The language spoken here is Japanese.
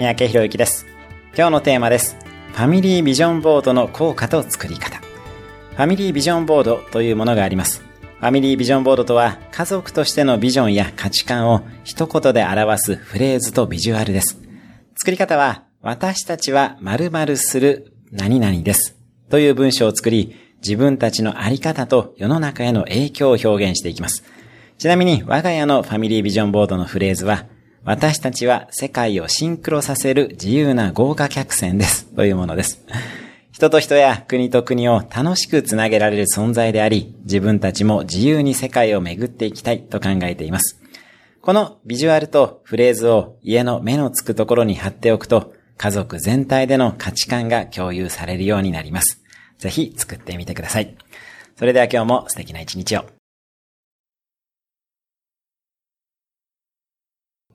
三宅博之です。今日のテーマです。ファミリービジョンボードの効果と作り方。ファミリービジョンボードというものがあります。ファミリービジョンボードとは、家族としてのビジョンや価値観を一言で表すフレーズとビジュアルです。作り方は、私たちは〇〇する何々です。という文章を作り、自分たちのあり方と世の中への影響を表現していきます。ちなみに、我が家のファミリービジョンボードのフレーズは、私たちは世界をシンクロさせる自由な豪華客船です。というものです。人と人や国と国を楽しくつなげられる存在であり、自分たちも自由に世界を巡っていきたいと考えています。このビジュアルとフレーズを家の目のつくところに貼っておくと、家族全体での価値観が共有されるようになります。ぜひ作ってみてください。それでは今日も素敵な一日を。